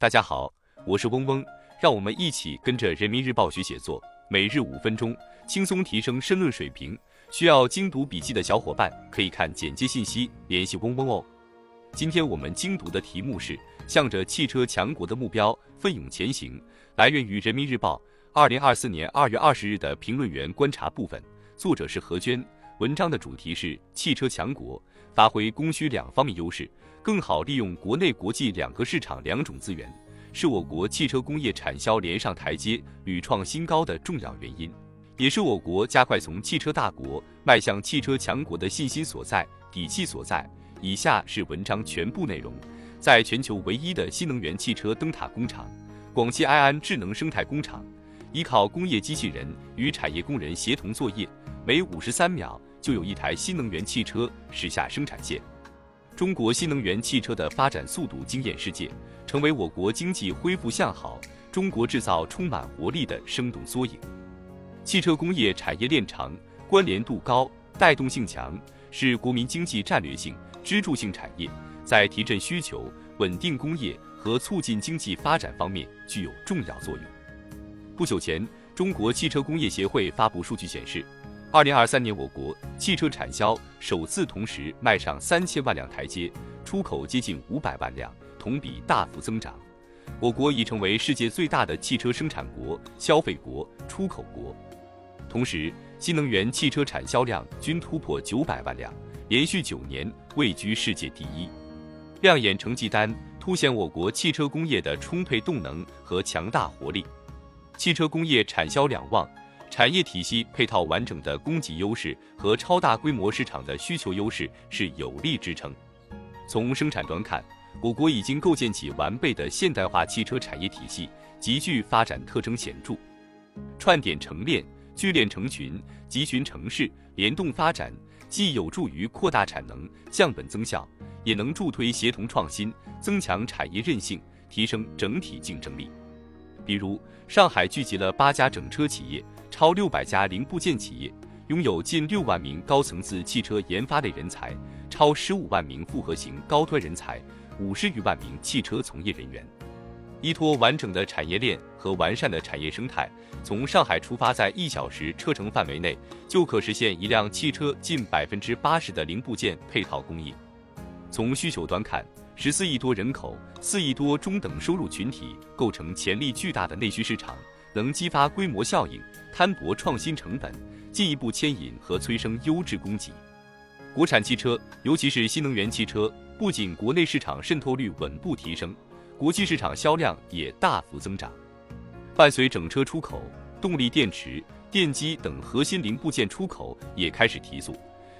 大家好，我是嗡嗡，让我们一起跟着人民日报学写作，每日五分钟，轻松提升申论水平。需要精读笔记的小伙伴可以看简介信息联系嗡嗡哦。今天我们精读的题目是“向着汽车强国的目标奋勇前行”，来源于人民日报二零二四年二月二十日的评论员观察部分，作者是何娟。文章的主题是汽车强国发挥供需两方面优势。更好利用国内国际两个市场两种资源，是我国汽车工业产销连上台阶、屡创新高的重要原因，也是我国加快从汽车大国迈向汽车强国的信心所在、底气所在。以下是文章全部内容：在全球唯一的新能源汽车灯塔工厂——广汽埃安智能生态工厂，依靠工业机器人与产业工人协同作业，每五十三秒就有一台新能源汽车驶下生产线。中国新能源汽车的发展速度惊艳世界，成为我国经济恢复向好、中国制造充满活力的生动缩影。汽车工业产业链长、关联度高、带动性强，是国民经济战略性、支柱性产业，在提振需求、稳定工业和促进经济发展方面具有重要作用。不久前，中国汽车工业协会发布数据显示。二零二三年，我国汽车产销首次同时迈上三千万辆台阶，出口接近五百万辆，同比大幅增长。我国已成为世界最大的汽车生产国、消费国、出口国。同时，新能源汽车产销量均突破九百万辆，连续九年位居世界第一。亮眼成绩单凸显我国汽车工业的充沛动能和强大活力。汽车工业产销两旺。产业体系配套完整的供给优势和超大规模市场的需求优势是有力支撑。从生产端看，我国已经构建起完备的现代化汽车产业体系，极具发展特征显著。串点成链、聚链成群、集群成市，联动发展，既有助于扩大产能、降本增效，也能助推协同创新，增强产业韧性，提升整体竞争力。比如，上海聚集了八家整车企业。超六百家零部件企业拥有近六万名高层次汽车研发类人才，超十五万名复合型高端人才，五十余万名汽车从业人员。依托完整的产业链和完善的产业生态，从上海出发，在一小时车程范围内就可实现一辆汽车近百分之八十的零部件配套供应。从需求端看，十四亿多人口、四亿多中等收入群体构成潜力巨大的内需市场。能激发规模效应，摊薄创新成本，进一步牵引和催生优质供给。国产汽车，尤其是新能源汽车，不仅国内市场渗透率稳步提升，国际市场销量也大幅增长。伴随整车出口，动力电池、电机等核心零部件出口也开始提速，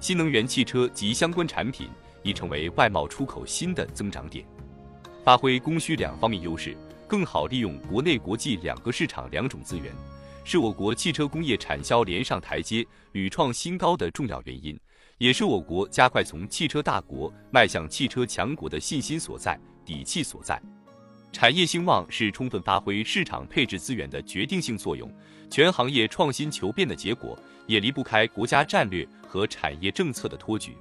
新能源汽车及相关产品已成为外贸出口新的增长点。发挥供需两方面优势。更好利用国内国际两个市场两种资源，是我国汽车工业产销连上台阶、屡创新高的重要原因，也是我国加快从汽车大国迈向汽车强国的信心所在、底气所在。产业兴旺是充分发挥市场配置资源的决定性作用，全行业创新求变的结果，也离不开国家战略和产业政策的托举。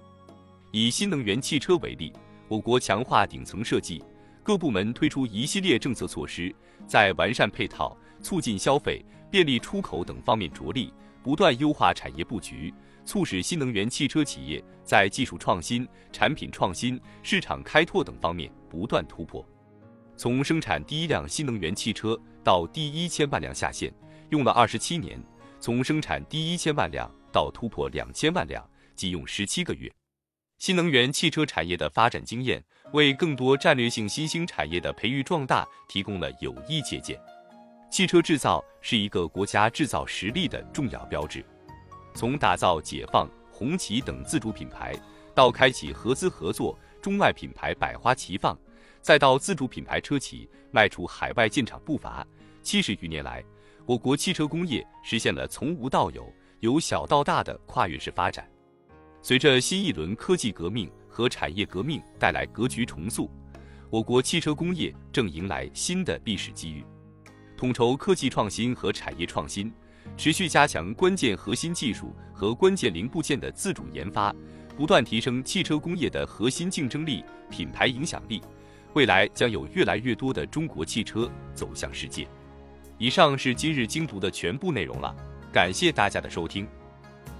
以新能源汽车为例，我国强化顶层设计。各部门推出一系列政策措施，在完善配套、促进消费、便利出口等方面着力，不断优化产业布局，促使新能源汽车企业在技术创新、产品创新、市场开拓等方面不断突破。从生产第一辆新能源汽车到第一千万辆下线，用了二十七年；从生产第一千万辆到突破两千万辆，仅用十七个月。新能源汽车产业的发展经验，为更多战略性新兴产业的培育壮大提供了有益借鉴。汽车制造是一个国家制造实力的重要标志。从打造解放、红旗等自主品牌，到开启合资合作、中外品牌百花齐放，再到自主品牌车企迈出海外建厂步伐，七十余年来，我国汽车工业实现了从无到有、由小到大的跨越式发展。随着新一轮科技革命和产业革命带来格局重塑，我国汽车工业正迎来新的历史机遇。统筹科技创新和产业创新，持续加强关键核心技术和关键零部件的自主研发，不断提升汽车工业的核心竞争力、品牌影响力，未来将有越来越多的中国汽车走向世界。以上是今日精读的全部内容了，感谢大家的收听。